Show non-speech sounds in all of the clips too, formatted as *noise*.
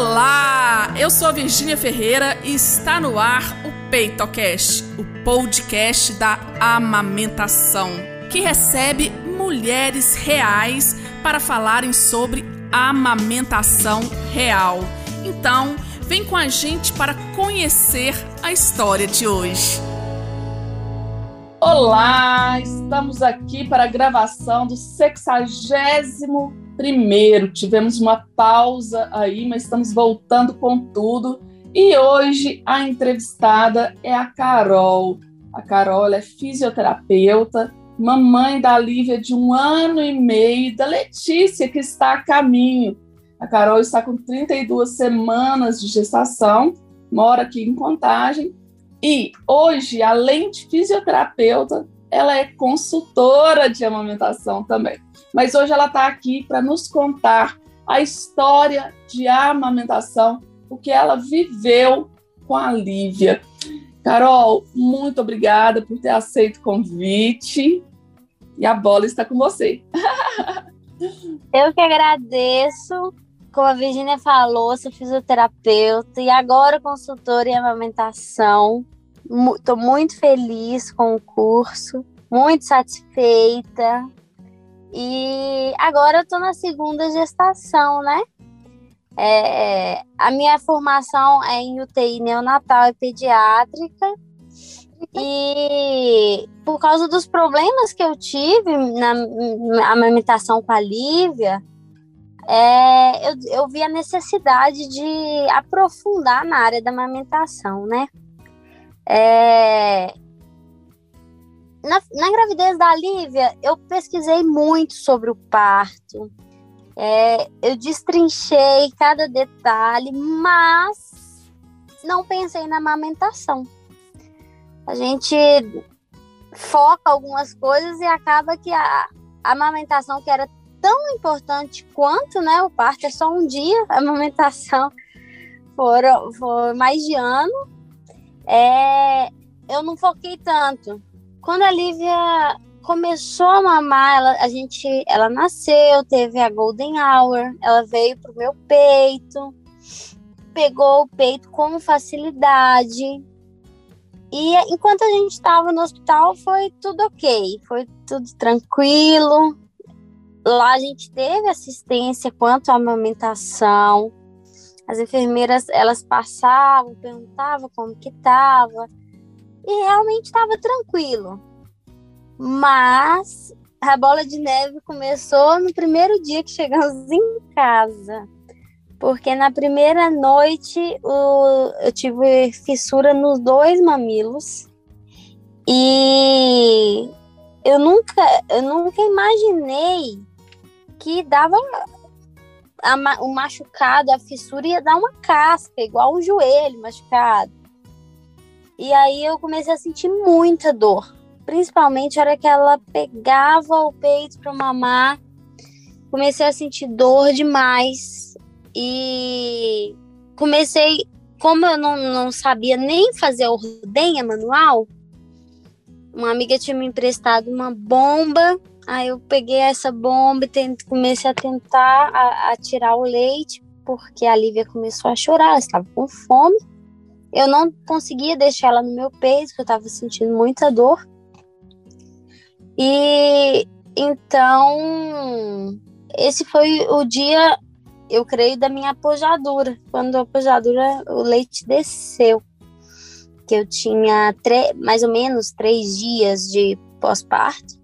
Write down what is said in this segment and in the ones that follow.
Olá, eu sou a Virgínia Ferreira e está no ar o PeitoCast, o podcast da amamentação, que recebe mulheres reais para falarem sobre amamentação real. Então, vem com a gente para conhecer a história de hoje. Olá, estamos aqui para a gravação do 61 primeiro. Tivemos uma pausa aí, mas estamos voltando com tudo. E hoje a entrevistada é a Carol. A Carol é fisioterapeuta, mamãe da Lívia de um ano e meio, da Letícia, que está a caminho. A Carol está com 32 semanas de gestação, mora aqui em Contagem. E hoje, além de fisioterapeuta, ela é consultora de amamentação também. Mas hoje ela está aqui para nos contar a história de amamentação, o que ela viveu com a Lívia. Carol, muito obrigada por ter aceito o convite. E a bola está com você. *laughs* Eu que agradeço. Como a Virginia falou, sou fisioterapeuta e agora consultora em amamentação. Estou muito feliz com o curso, muito satisfeita. E agora eu estou na segunda gestação, né? É, a minha formação é em UTI neonatal e pediátrica. E por causa dos problemas que eu tive na, na amamentação com a Lívia, é, eu, eu vi a necessidade de aprofundar na área da amamentação, né? É, na, na, gravidez da Lívia, eu pesquisei muito sobre o parto. É, eu destrinchei cada detalhe, mas não pensei na amamentação. A gente foca algumas coisas e acaba que a, a amamentação, que era tão importante quanto né, o parto, é só um dia, a amamentação foram, foi mais de ano é, eu não foquei tanto. Quando a Lívia começou a mamar, ela, a gente, ela nasceu, teve a golden hour, ela veio pro meu peito, pegou o peito com facilidade. E enquanto a gente estava no hospital, foi tudo ok, foi tudo tranquilo. Lá a gente teve assistência quanto à amamentação. As enfermeiras, elas passavam, perguntavam como que tava. E realmente estava tranquilo. Mas a bola de neve começou no primeiro dia que chegamos *laughs* em casa. Porque na primeira noite o, eu tive fissura nos dois mamilos. E eu nunca, eu nunca imaginei que dava a, o machucado, a fissura ia dar uma casca, igual um joelho machucado. E aí eu comecei a sentir muita dor, principalmente a hora que ela pegava o peito para mamar. Comecei a sentir dor demais e comecei, como eu não, não sabia nem fazer a ordenha manual, uma amiga tinha me emprestado uma bomba Aí eu peguei essa bomba e comecei a tentar a, a tirar o leite, porque a Lívia começou a chorar, ela estava com fome. Eu não conseguia deixar ela no meu peito, porque eu estava sentindo muita dor. E então, esse foi o dia, eu creio, da minha apojadura. Quando a apojadura, o leite desceu. Que eu tinha mais ou menos três dias de pós-parto.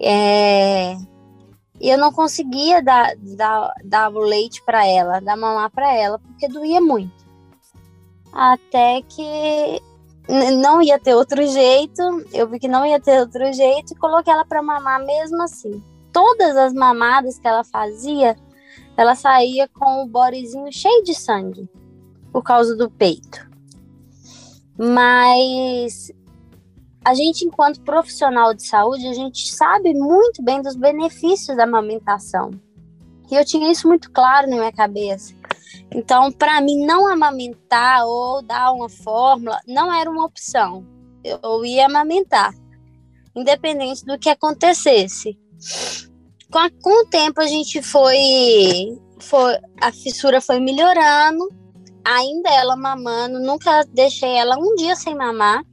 É, e eu não conseguia dar, dar, dar o leite para ela, dar mamar para ela, porque doía muito. Até que não ia ter outro jeito, eu vi que não ia ter outro jeito e coloquei ela para mamar mesmo assim. Todas as mamadas que ela fazia, ela saía com o borezinho cheio de sangue por causa do peito. Mas a gente, enquanto profissional de saúde, a gente sabe muito bem dos benefícios da amamentação. E eu tinha isso muito claro na minha cabeça. Então, para mim, não amamentar ou dar uma fórmula não era uma opção. Eu ia amamentar, independente do que acontecesse. Com, a, com o tempo, a gente foi, foi, a fissura foi melhorando, ainda ela mamando, nunca deixei ela um dia sem mamar.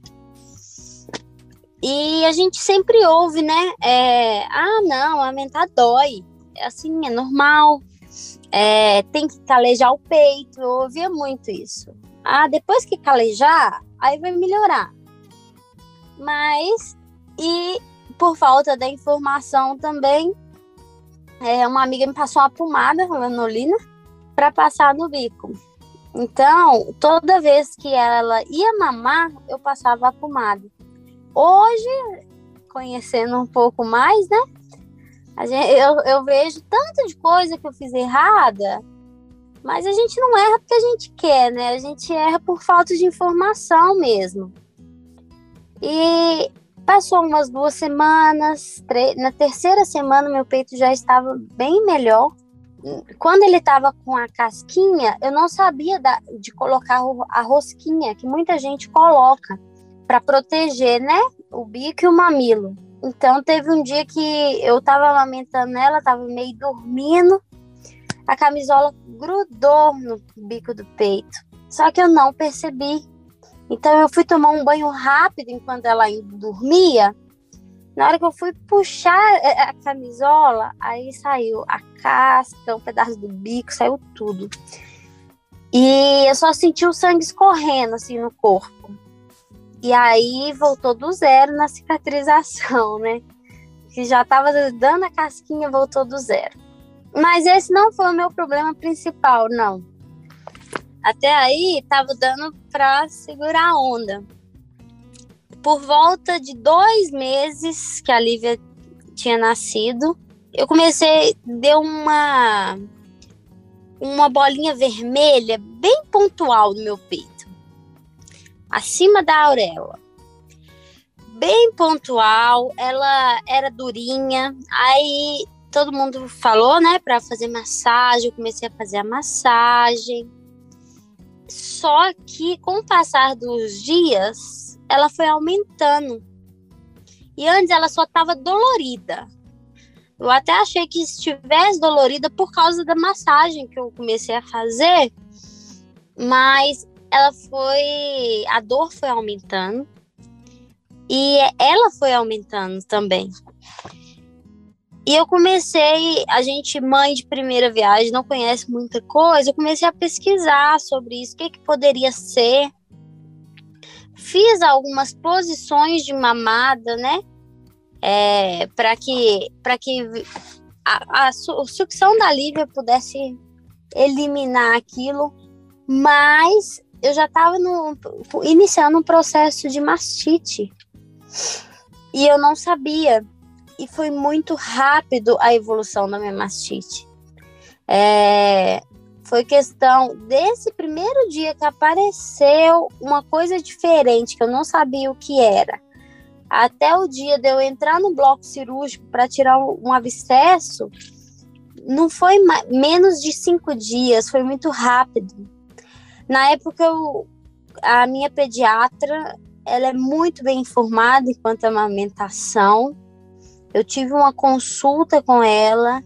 E a gente sempre ouve, né? É, ah, não, amamentar dói. É assim, é normal. É, tem que calejar o peito. Eu ouvia muito isso. Ah, depois que calejar, aí vai melhorar. Mas, e por falta da informação também, é, uma amiga me passou uma pomada, lanolina, para passar no bico. Então, toda vez que ela ia mamar, eu passava a pomada. Hoje, conhecendo um pouco mais, né? Gente, eu, eu vejo tanto de coisa que eu fiz errada, mas a gente não erra porque a gente quer, né? A gente erra por falta de informação mesmo. E passou umas duas semanas, na terceira semana meu peito já estava bem melhor. Quando ele estava com a casquinha, eu não sabia da, de colocar a rosquinha que muita gente coloca para proteger, né, o bico e o mamilo. Então teve um dia que eu tava amamentando ela, tava meio dormindo, a camisola grudou no bico do peito. Só que eu não percebi. Então eu fui tomar um banho rápido enquanto ela dormia. Na hora que eu fui puxar é, a camisola, aí saiu a casca, um pedaço do bico, saiu tudo. E eu só senti o sangue escorrendo assim no corpo. E aí voltou do zero na cicatrização, *laughs* né? Que já estava dando a casquinha, voltou do zero. Mas esse não foi o meu problema principal, não. Até aí estava dando para segurar a onda. Por volta de dois meses que a Lívia tinha nascido, eu comecei, deu uma uma bolinha vermelha bem pontual no meu peito acima da auréola. Bem pontual, ela era durinha. Aí todo mundo falou, né, para fazer massagem. Eu comecei a fazer a massagem. Só que com o passar dos dias, ela foi aumentando. E antes ela só estava dolorida. Eu até achei que estivesse dolorida por causa da massagem que eu comecei a fazer, mas ela foi. A dor foi aumentando e ela foi aumentando também. E eu comecei, a gente, mãe de primeira viagem, não conhece muita coisa, eu comecei a pesquisar sobre isso, o que, que poderia ser. Fiz algumas posições de mamada, né? É, para que, pra que a, a, a sucção da Lívia pudesse eliminar aquilo, mas eu já estava iniciando um processo de mastite. E eu não sabia. E foi muito rápido a evolução da minha mastite. É, foi questão desse primeiro dia que apareceu uma coisa diferente, que eu não sabia o que era. Até o dia de eu entrar no bloco cirúrgico para tirar um, abscesso, não foi menos de cinco dias, foi muito rápido. Na época, eu, a minha pediatra, ela é muito bem informada enquanto a amamentação. Eu tive uma consulta com ela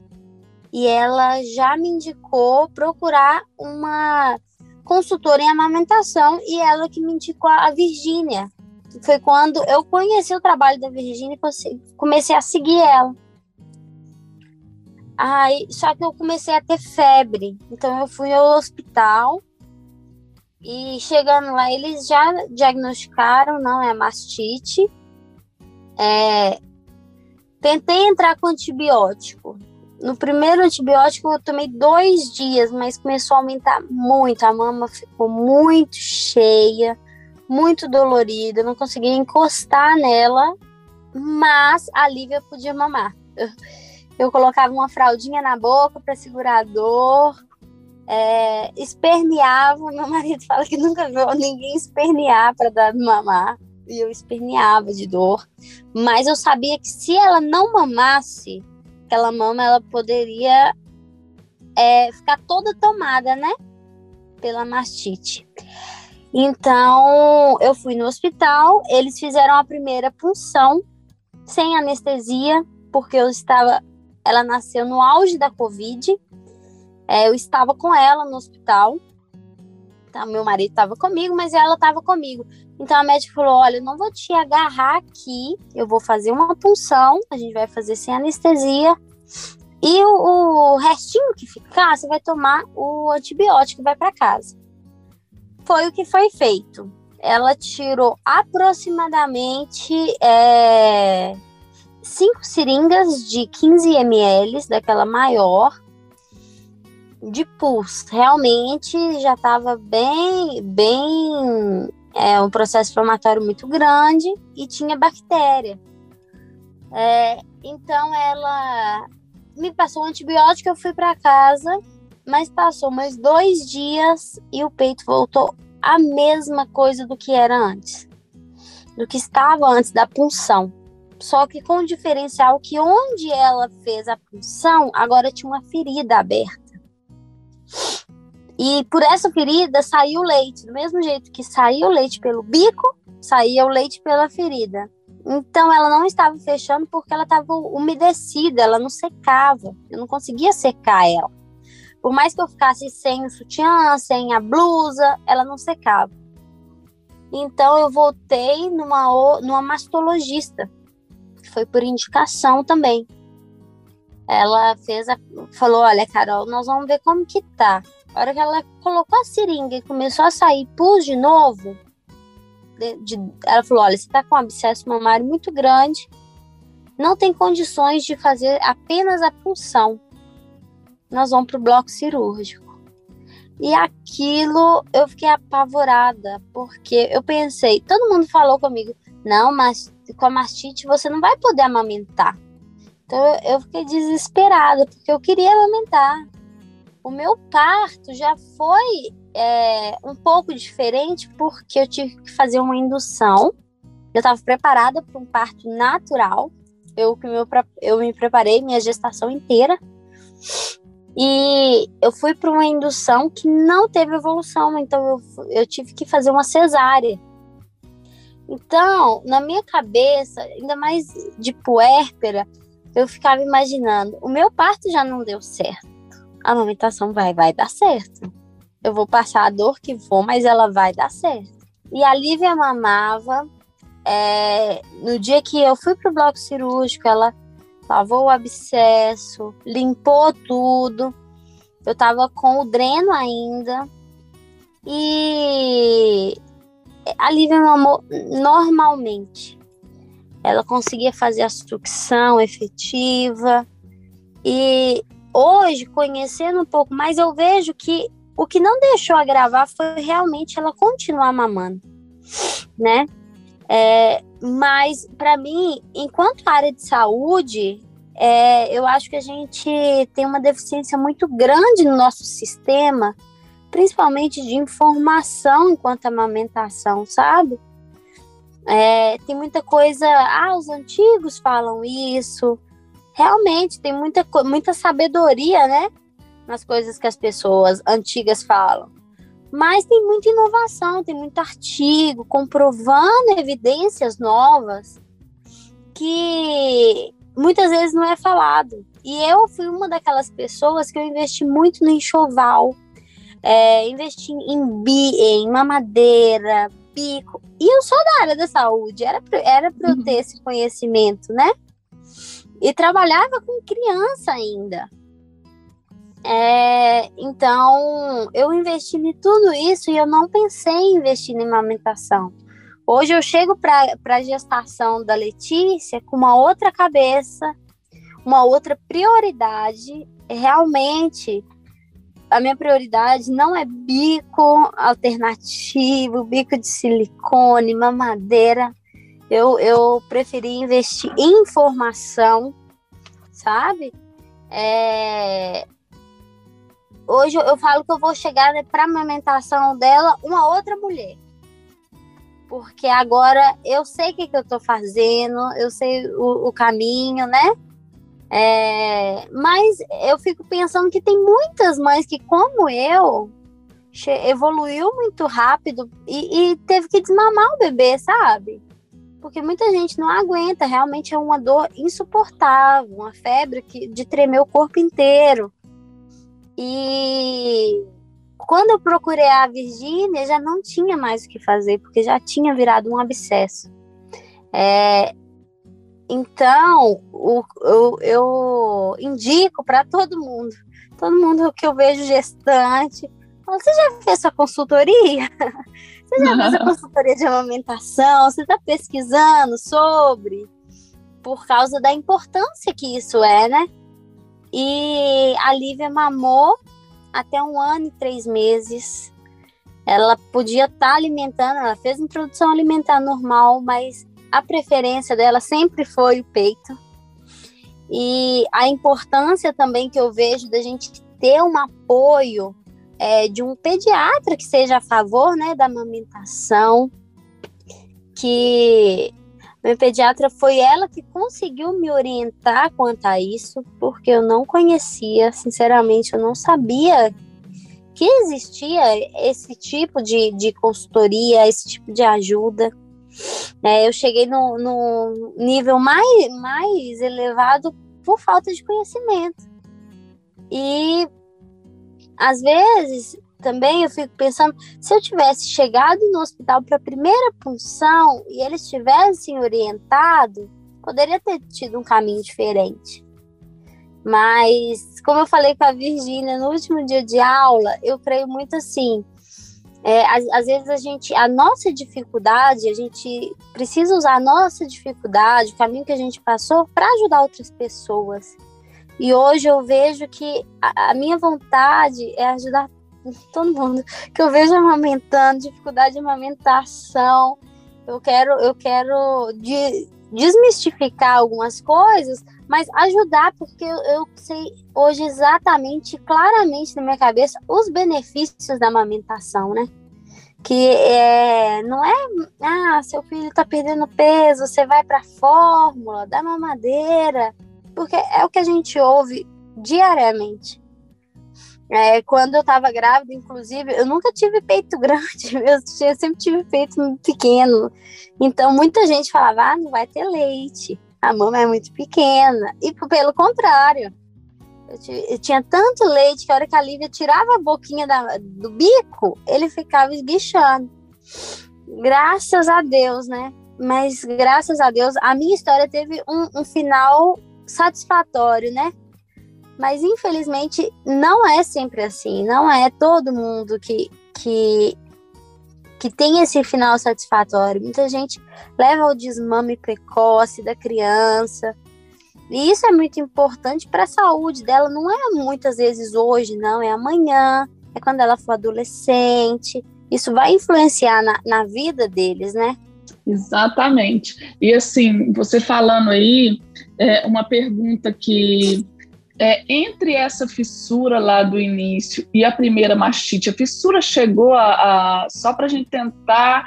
e ela já me indicou procurar uma consultora em amamentação e ela que me indicou a Virgínia. Foi quando eu conheci o trabalho da Virgínia e comecei a seguir ela. Aí, só que eu comecei a ter febre, então eu fui ao hospital e chegando lá, eles já diagnosticaram, não é mastite. É, tentei entrar com antibiótico. No primeiro antibiótico eu tomei dois dias, mas começou a aumentar muito. A mama ficou muito cheia, muito dolorida. Eu não conseguia encostar nela, mas a Lívia podia mamar. Eu, eu colocava uma fraldinha na boca para segurar a dor é, esperneava. Meu marido *laughs* fala que nunca viu ninguém espernear para dar mamar. E eu esperneava de dor. Mas eu sabia que se ela não mamasse, aquela mama ela poderia é, ficar toda tomada, né? Pela mastite. Então, eu fui no hospital, eles fizeram a primeira punção sem anestesia, porque eu estava. Ela nasceu no auge da Covid É, eu estava com ela no hospital. Tá, meu marido estava comigo, mas ela estava comigo. Então a médica falou: Olha, eu não vou te agarrar aqui, eu vou fazer uma punção, a gente vai fazer sem anestesia. E o, o restinho que ficar, você vai tomar o antibiótico e vai para casa. Foi o que foi feito. Ela tirou aproximadamente é, cinco seringas de 15 ml, daquela maior, de pus. Realmente já estava bem, bem, é, um processo inflamatório muito grande e tinha bactéria. É, então ela me passou um antibiótico, eu fui para casa, mas passou mais dois dias e o peito voltou a mesma coisa do que era antes, do que estava antes da punção. Só que com o diferencial que onde ela fez a punção, agora tinha uma ferida aberta. E por essa ferida saiu leite, do mesmo jeito que saiu leite pelo bico, saía o leite pela ferida. Então ela não estava fechando porque ela estava umedecida, ela não secava. Eu não conseguia secar ela. Por mais que eu ficasse sem o sutiã, sem a blusa, ela não secava. Então eu voltei numa, numa mastologista, que foi por indicação também. Ela fez a, falou: Olha, Carol, nós vamos ver como que tá. A hora que ela colocou a seringa e começou a sair pus de novo, de, de, ela falou: olha, você está com um abscesso mamário muito grande, não tem condições de fazer apenas a punção. Nós vamos para o bloco cirúrgico. E aquilo eu fiquei apavorada, porque eu pensei, todo mundo falou comigo, não, mas com a mastite você não vai poder amamentar. Então eu fiquei desesperada, porque eu queria amamentar. O meu parto já foi é, um pouco diferente porque eu tive que fazer uma indução. Eu estava preparada para um parto natural. Eu, eu, eu me preparei minha gestação inteira. E eu fui para uma indução que não teve evolução, então eu, eu tive que fazer uma cesárea. Então, na minha cabeça, ainda mais de puérpera, eu ficava imaginando: o meu parto já não deu certo, a amamentação vai, vai dar certo. Eu vou passar a dor que for, mas ela vai dar certo. E a Lívia mamava. É, no dia que eu fui pro bloco cirúrgico, ela lavou o abscesso, limpou tudo. Eu tava com o dreno ainda. E a Lívia mamou normalmente. Ela conseguia fazer a sucção efetiva. E hoje, conhecendo um pouco mais, eu vejo que o que não deixou a gravar foi realmente ela continuar mamando, né? É, mas para mim, enquanto área de saúde, é, eu acho que a gente tem uma deficiência muito grande no nosso sistema, principalmente de informação enquanto amamentação, sabe? É, tem muita coisa, ah, os antigos falam isso. Realmente tem muita, muita sabedoria, né? nas coisas que as pessoas antigas falam. Mas tem muita inovação, tem muito artigo comprovando evidências novas que muitas vezes não é falado. E eu fui uma daquelas pessoas que eu investi muito no enxoval, é, investi em, bi, em mamadeira, bico. E eu sou da área da saúde, era para era eu ter uhum. esse conhecimento, né? E trabalhava com criança ainda. É, então, eu investi em tudo isso e eu não pensei em investir em amamentação. Hoje eu chego para a gestação da Letícia com uma outra cabeça, uma outra prioridade. Realmente, a minha prioridade não é bico alternativo, bico de silicone, mamadeira. Eu, eu preferi investir em informação, sabe? É, hoje eu falo que eu vou chegar né, para a amamentação dela uma outra mulher. Porque agora eu sei o que, que eu estou fazendo, eu sei o, o caminho, né? É, mas eu fico pensando que tem muitas mães que, como eu, evoluiu muito rápido e, e teve que desmamar o bebê, sabe? Porque muita gente não aguenta, realmente é uma dor insuportável, uma febre que, de tremer o corpo inteiro. E quando eu procurei a Virgínia, já não tinha mais o que fazer, porque já tinha virado um abscesso. É, então, o, eu, eu indico para todo mundo, todo mundo que eu vejo gestante, você já fez sua consultoria? *laughs* Você já fez a consultoria de amamentação? Você está pesquisando sobre? Por causa da importância que isso é, né? E a Lívia mamou até um ano e três meses. Ela podia estar tá alimentando, ela fez introdução alimentar normal, mas a preferência dela sempre foi o peito. E a importância também que eu vejo da gente ter um apoio é, de um pediatra que seja a favor né, da amamentação, que minha pediatra foi ela que conseguiu me orientar quanto a isso, porque eu não conhecia, sinceramente, eu não sabia que existia esse tipo de, de consultoria, esse tipo de ajuda. É, eu cheguei no, no nível mais, mais elevado por falta de conhecimento. E às vezes também eu fico pensando, se eu tivesse chegado no hospital para a primeira punção e eles tivessem orientado, poderia ter tido um caminho diferente. Mas, como eu falei com a Virgínia no último dia de aula, eu creio muito assim. É, às, às, vezes a gente, a nossa dificuldade, a gente precisa usar a nossa dificuldade, o caminho que a gente passou, para ajudar outras pessoas. E hoje eu vejo que a, a minha vontade é ajudar todo mundo que eu vejo amamentando, dificuldade de amamentação. Eu quero, eu quero de, desmistificar algumas coisas, mas ajudar, porque eu, eu, sei hoje exatamente, claramente na minha cabeça, os benefícios da amamentação, né? Que é, não é, ah, seu filho tá perdendo peso, você vai pra fórmula da mamadeira, porque é o que a gente ouve diariamente. É, quando eu estava grávida, inclusive, eu nunca tive peito *laughs* grande, eu sempre tive peito pequeno. Então, muita gente falava, ah, não vai ter leite, a mama é muito pequena. E pelo contrário, eu, eu tinha tanto leite que a hora que a Lívia tirava a boquinha da, do bico, ele ficava esguichando. Graças a Deus, né? Mas graças a Deus, a minha história teve um, um final satisfatório, né? Mas infelizmente não é sempre assim, não é todo mundo que, que, que tem esse final satisfatório. Muita gente leva ao desmame precoce da criança. E isso é muito importante para a saúde dela, não é muitas vezes hoje, não, é amanhã, é quando ela for adolescente. Isso vai influenciar na, na vida deles, né? Exatamente. E assim, você falando aí, é uma pergunta que é, entre essa fissura lá do início e a primeira mastite, a fissura chegou a. a só para a gente tentar,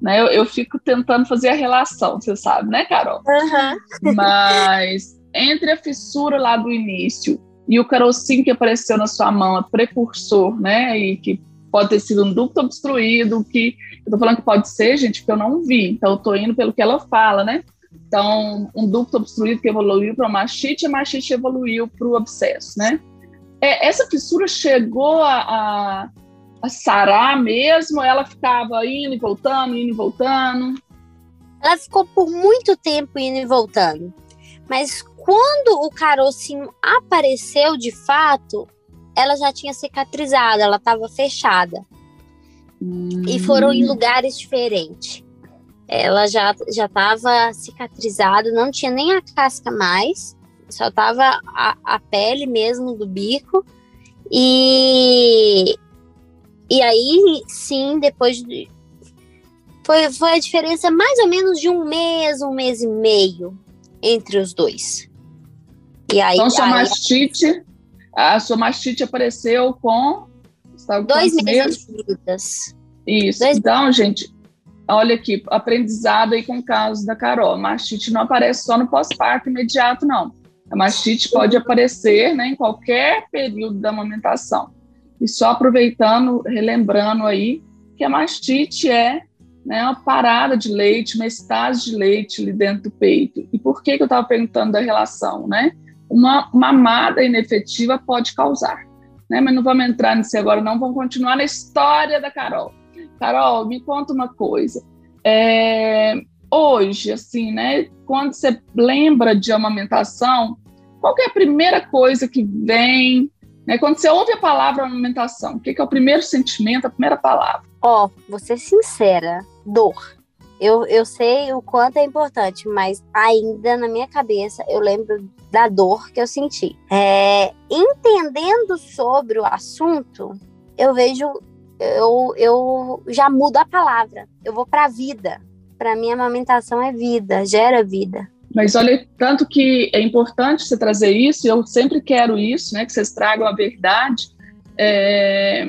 né? Eu, eu, fico tentando fazer a relação, você sabe, né, Carol? Uhum. Mas entre a fissura lá do início e o carocinho que apareceu na sua mão, a precursor, né? E que pode ter sido um ducto obstruído, que eu tô falando que pode ser, gente, porque eu não vi, então eu tô indo pelo que ela fala, né? Então, um ducto obstruído que evoluiu para mastite, a mastite evoluiu para o abscesso, né? É, essa fissura chegou a, a, a sarar mesmo? Ela ficava indo e voltando, indo e voltando? Ela ficou por muito tempo indo e voltando. Mas quando o carocinho apareceu de fato, ela já tinha cicatrizado, ela estava fechada. Hum. E foram em lugares diferentes ela já já estava cicatrizada, não tinha nem a casca mais, só tava a, a pele mesmo do bico. E e aí sim, depois de foi, foi a diferença mais ou menos de um mês, um mês e meio entre os dois. E aí, então, sua mastite, a sua mastite apareceu com dois meses de vidas. Isso. Dois então, gente, olha aqui, aprendizado aí com o caso da Carol. A mastite não aparece só no pós-parto imediato, não. A mastite pode aparecer né, em qualquer período da amamentação. E só aproveitando, relembrando aí, que a mastite é né, uma parada de leite, uma estase de leite ali dentro do peito. E por que, que eu estava perguntando da relação, né? Uma mamada inefetiva pode causar. né? Mas não vamos entrar nisso agora, não. Vamos continuar na história da Carol. Carol, me conta uma coisa. É, hoje, assim, né? Quando você lembra de amamentação, qual é a primeira coisa que vem? Né, quando você ouve a palavra amamentação, o que, que é o primeiro sentimento, a primeira palavra? Ó, oh, vou ser sincera, dor. Eu, eu sei o quanto é importante, mas ainda na minha cabeça eu lembro da dor que eu senti. É, entendendo sobre o assunto, eu vejo, eu, eu já mudo a palavra. Eu vou para a vida. Para mim, a amamentação é vida, gera vida. Mas olha, tanto que é importante você trazer isso, e eu sempre quero isso, né, que vocês tragam a verdade, é,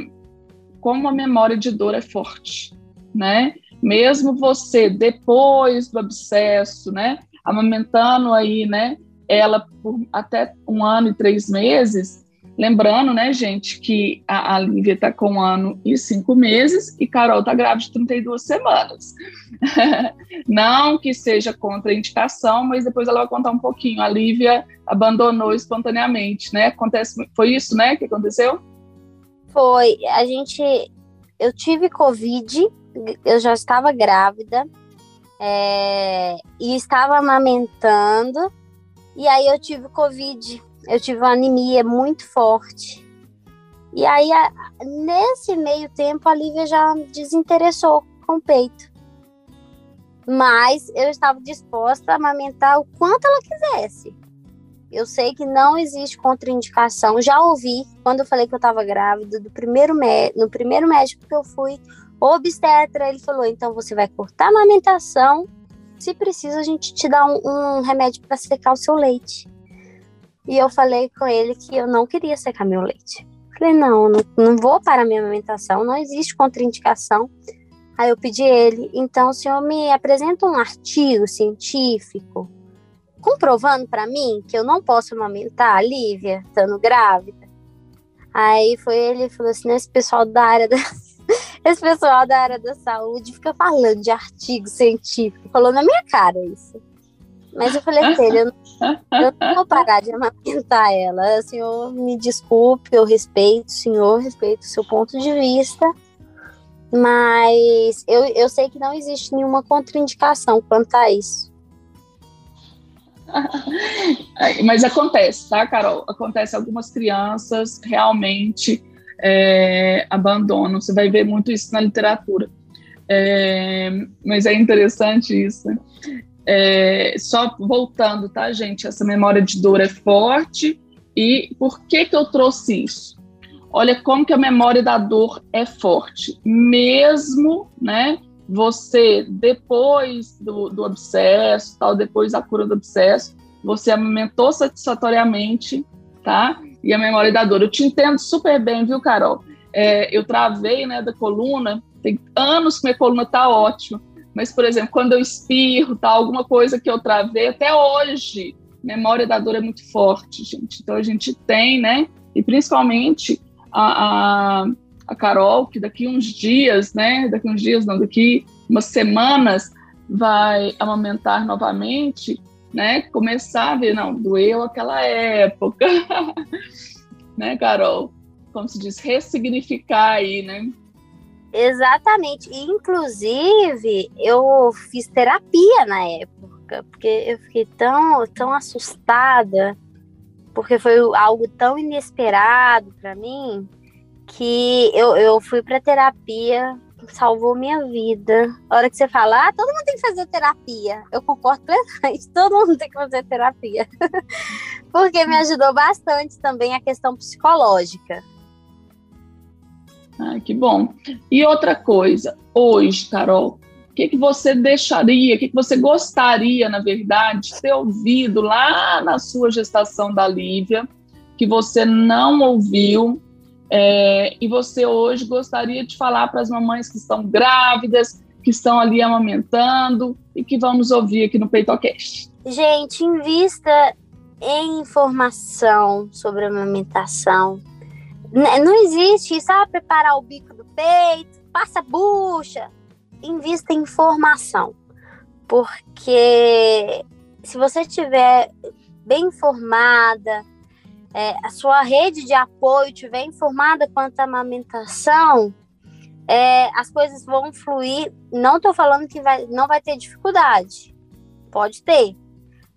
como a memória de dor é forte, né? mesmo você depois do abscesso, né, amamentando aí, né, ela por até um ano e três meses, lembrando, né, gente, que a, a Lívia está com um ano e cinco meses e Carol está grávida de 32 semanas. *laughs* Não que seja contraindicação, mas depois ela vai contar um pouquinho. A Lívia abandonou espontaneamente, né? Acontece, foi isso, né, que aconteceu? Foi. A gente, eu tive Covid eu já estava grávida é, e estava amamentando. E aí eu tive Covid, eu tive uma anemia muito forte. E aí, a, nesse meio tempo, a Lívia já desinteressou com o peito. Mas eu estava disposta a amamentar o quanto ela quisesse. Eu sei que não existe contraindicação. Já ouvi, quando eu falei que eu estava grávida, do primeiro no primeiro médico que eu fui, obstetra, ele falou: então você vai cortar a amamentação. Se precisa, a gente te dá um, um remédio para secar o seu leite. E eu falei com ele que eu não queria secar meu leite. Falei: não, não, não vou parar minha amamentação, não existe contraindicação. Aí eu pedi ele: então o senhor me apresenta um artigo científico comprovando para mim que eu não posso amamentar a Lívia, estando grávida. Aí foi ele e falou assim: esse pessoal da área da esse pessoal da área da saúde fica falando de artigo científico, falou na minha cara isso. Mas eu falei ele, eu não, *laughs* eu não vou parar de amamentar ela. O senhor me desculpe, eu respeito o senhor, respeito o seu ponto de vista, mas eu, eu sei que não existe nenhuma contraindicação quanto a isso. *laughs* Mas acontece, tá, Carol? Acontece algumas crianças realmente é, abandonam. Você vai ver muito isso na literatura. É, mas é interessante isso. Né? É, só voltando, tá, gente? Essa memória de dor é forte. E por que, que eu trouxe isso? Olha como que a memória da dor é forte. Mesmo, né? Você, depois do, do abscesso, tal, depois da cura do abscesso, você amamentou satisfatoriamente, tá? E a memória da dor. Eu te entendo super bem, viu, Carol? É, eu travei né, da coluna, tem anos que minha coluna tá ótima, mas, por exemplo, quando eu espirro, tá, alguma coisa que eu travei, até hoje, memória da dor é muito forte, gente. Então a gente tem, né? E principalmente a, a, a Carol, que daqui uns dias, né? Daqui uns dias, não, daqui umas semanas, vai amamentar novamente né, começar a ver, não, doeu aquela época, *laughs* né, Carol? Como se diz, ressignificar aí, né? Exatamente. Inclusive, eu fiz terapia na época, porque eu fiquei tão, tão assustada, porque foi algo tão inesperado para mim, que eu, eu fui para terapia salvou minha vida. A hora que você fala, ah, todo mundo tem que fazer terapia. Eu concordo plenamente, *laughs* todo mundo tem que fazer terapia. *laughs* Porque me ajudou bastante também a questão psicológica. Ah, que bom. E outra coisa, hoje, Carol, o que, que você deixaria, o que, que você gostaria, na verdade, de ter ouvido lá na sua gestação da Lívia, que você não ouviu é, e você hoje gostaria de falar para as mamães que estão grávidas, que estão ali amamentando e que vamos ouvir aqui no PeitoCast? Gente, invista em informação sobre amamentação. Não existe só ah, preparar o bico do peito, passa bucha. Invista em informação. Porque se você estiver bem informada, é, a sua rede de apoio estiver informada quanto à amamentação, é, as coisas vão fluir. Não estou falando que vai, não vai ter dificuldade, pode ter,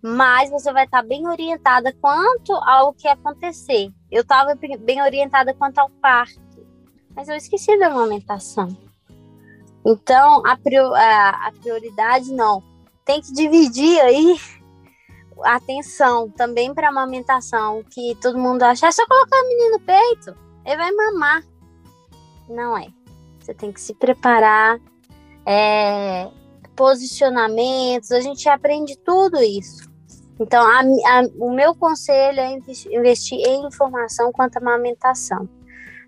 mas você vai estar bem orientada quanto ao que acontecer. Eu estava bem orientada quanto ao parto, mas eu esqueci da amamentação. Então, a, prior, a, a prioridade não. Tem que dividir aí atenção também para amamentação, que todo mundo acha, é só colocar o menino no peito, ele vai mamar. Não é. Você tem que se preparar, é, posicionamentos, a gente aprende tudo isso. Então, a, a, o meu conselho é investir em informação quanto à amamentação.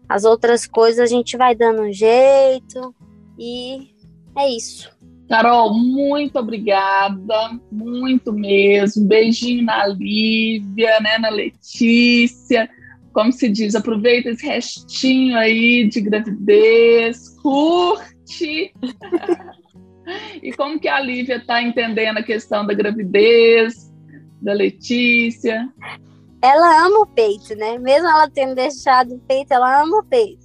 As outras coisas a gente vai dando um jeito e é isso. Carol, muito obrigada, muito mesmo. Beijinho na Lívia, né, na Letícia. Como se diz, aproveita esse restinho aí de gravidez, curte. *laughs* e como que a Lívia está entendendo a questão da gravidez, da Letícia? Ela ama o peito, né? Mesmo ela tendo deixado o peito, ela ama o peito.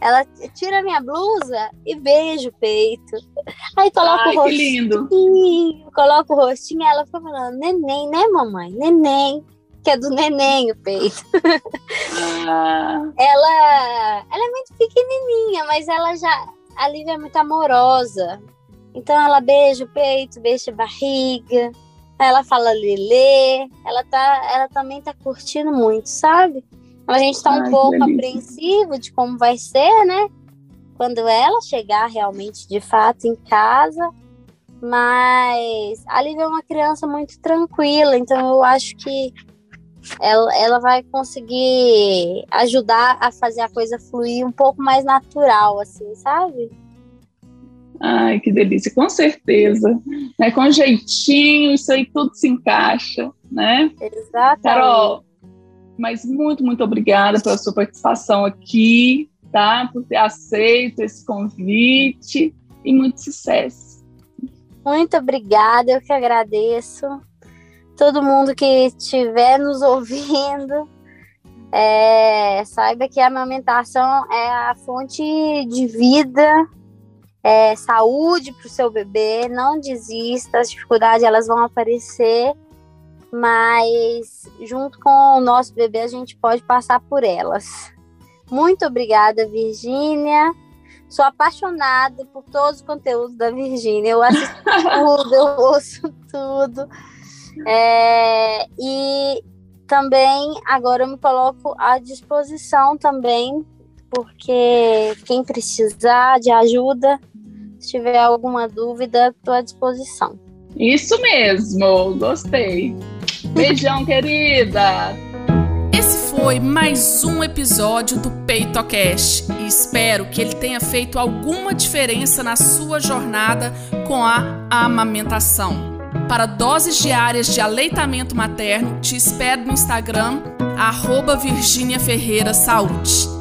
Ela tira minha blusa e beija o peito. Aí coloca Ai, o rostinho. Coloca o rostinho e ela fica falando, neném, né, mamãe? Neném. Que é do neném o peito. Ah. ela, ela é muito pequenininha, mas ela já. A Lívia é muito amorosa. Então ela beija o peito, beija a barriga. Ela fala Lelê. Ela, tá, ela também tá curtindo muito, sabe? A gente está um Ai, pouco apreensivo de como vai ser, né? Quando ela chegar realmente de fato em casa. Mas a Lívia é uma criança muito tranquila, então eu acho que ela, ela vai conseguir ajudar a fazer a coisa fluir um pouco mais natural, assim, sabe? Ai, que delícia, com certeza. Né? Com jeitinho, isso aí tudo se encaixa, né? Exatamente. Carol, mas muito, muito obrigada pela sua participação aqui, tá? Por ter aceito esse convite e muito sucesso. Muito obrigada, eu que agradeço. Todo mundo que estiver nos ouvindo, é, saiba que a amamentação é a fonte de vida, é, saúde para o seu bebê. Não desista, as dificuldades elas vão aparecer mas junto com o nosso bebê a gente pode passar por elas. Muito obrigada, Virgínia. Sou apaixonada por todos os conteúdos da Virgínia. Eu assisto *laughs* tudo, eu ouço tudo. É, e também agora eu me coloco à disposição também, porque quem precisar de ajuda, se tiver alguma dúvida, estou à disposição. Isso mesmo, gostei. Beijão, querida! Esse foi mais um episódio do PeitoCast e espero que ele tenha feito alguma diferença na sua jornada com a amamentação. Para doses diárias de aleitamento materno, te espero no Instagram, arroba Virginia Ferreira Saúde.